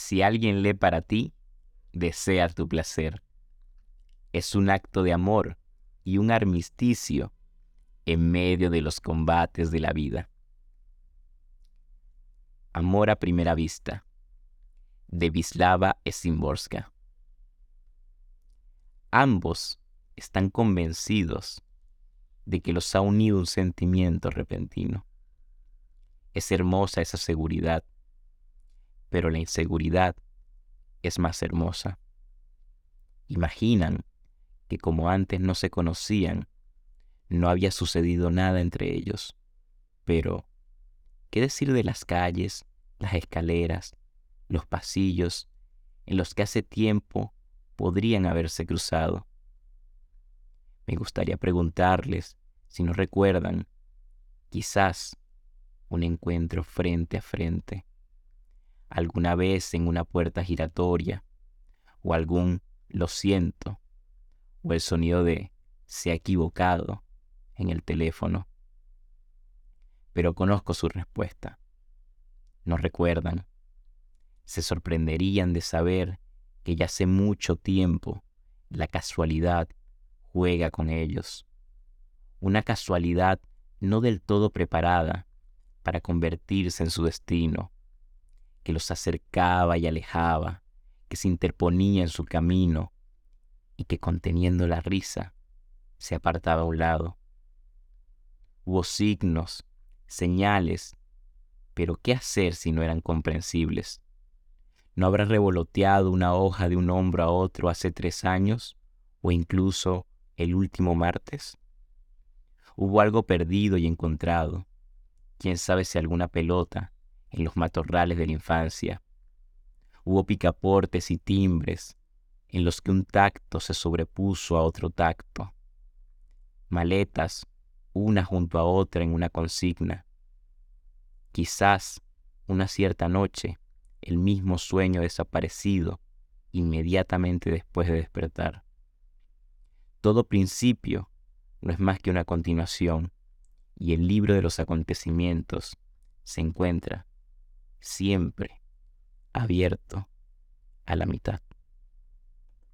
Si alguien lee para ti, desea tu placer. Es un acto de amor y un armisticio en medio de los combates de la vida. Amor a primera vista, de Vislava. Ambos están convencidos de que los ha unido un sentimiento repentino. Es hermosa esa seguridad, pero la inseguridad es más hermosa. Imaginan que como antes no se conocían, no había sucedido nada entre ellos. Pero, ¿qué decir de las calles, las escaleras, los pasillos en los que hace tiempo podrían haberse cruzado? Me gustaría preguntarles si no recuerdan, quizás, un encuentro frente a frente, alguna vez en una puerta giratoria, o algún lo siento, o el sonido de se ha equivocado en el teléfono. Pero conozco su respuesta. No recuerdan. Se sorprenderían de saber que ya hace mucho tiempo la casualidad juega con ellos. Una casualidad no del todo preparada para convertirse en su destino, que los acercaba y alejaba, que se interponía en su camino y que conteniendo la risa se apartaba a un lado. Hubo signos, señales, pero ¿qué hacer si no eran comprensibles? ¿No habrá revoloteado una hoja de un hombro a otro hace tres años o incluso el último martes? Hubo algo perdido y encontrado. Quién sabe si alguna pelota en los matorrales de la infancia. Hubo picaportes y timbres en los que un tacto se sobrepuso a otro tacto. Maletas, una junto a otra en una consigna. Quizás una cierta noche, el mismo sueño desaparecido inmediatamente después de despertar. Todo principio no es más que una continuación y el libro de los acontecimientos se encuentra siempre abierto a la mitad.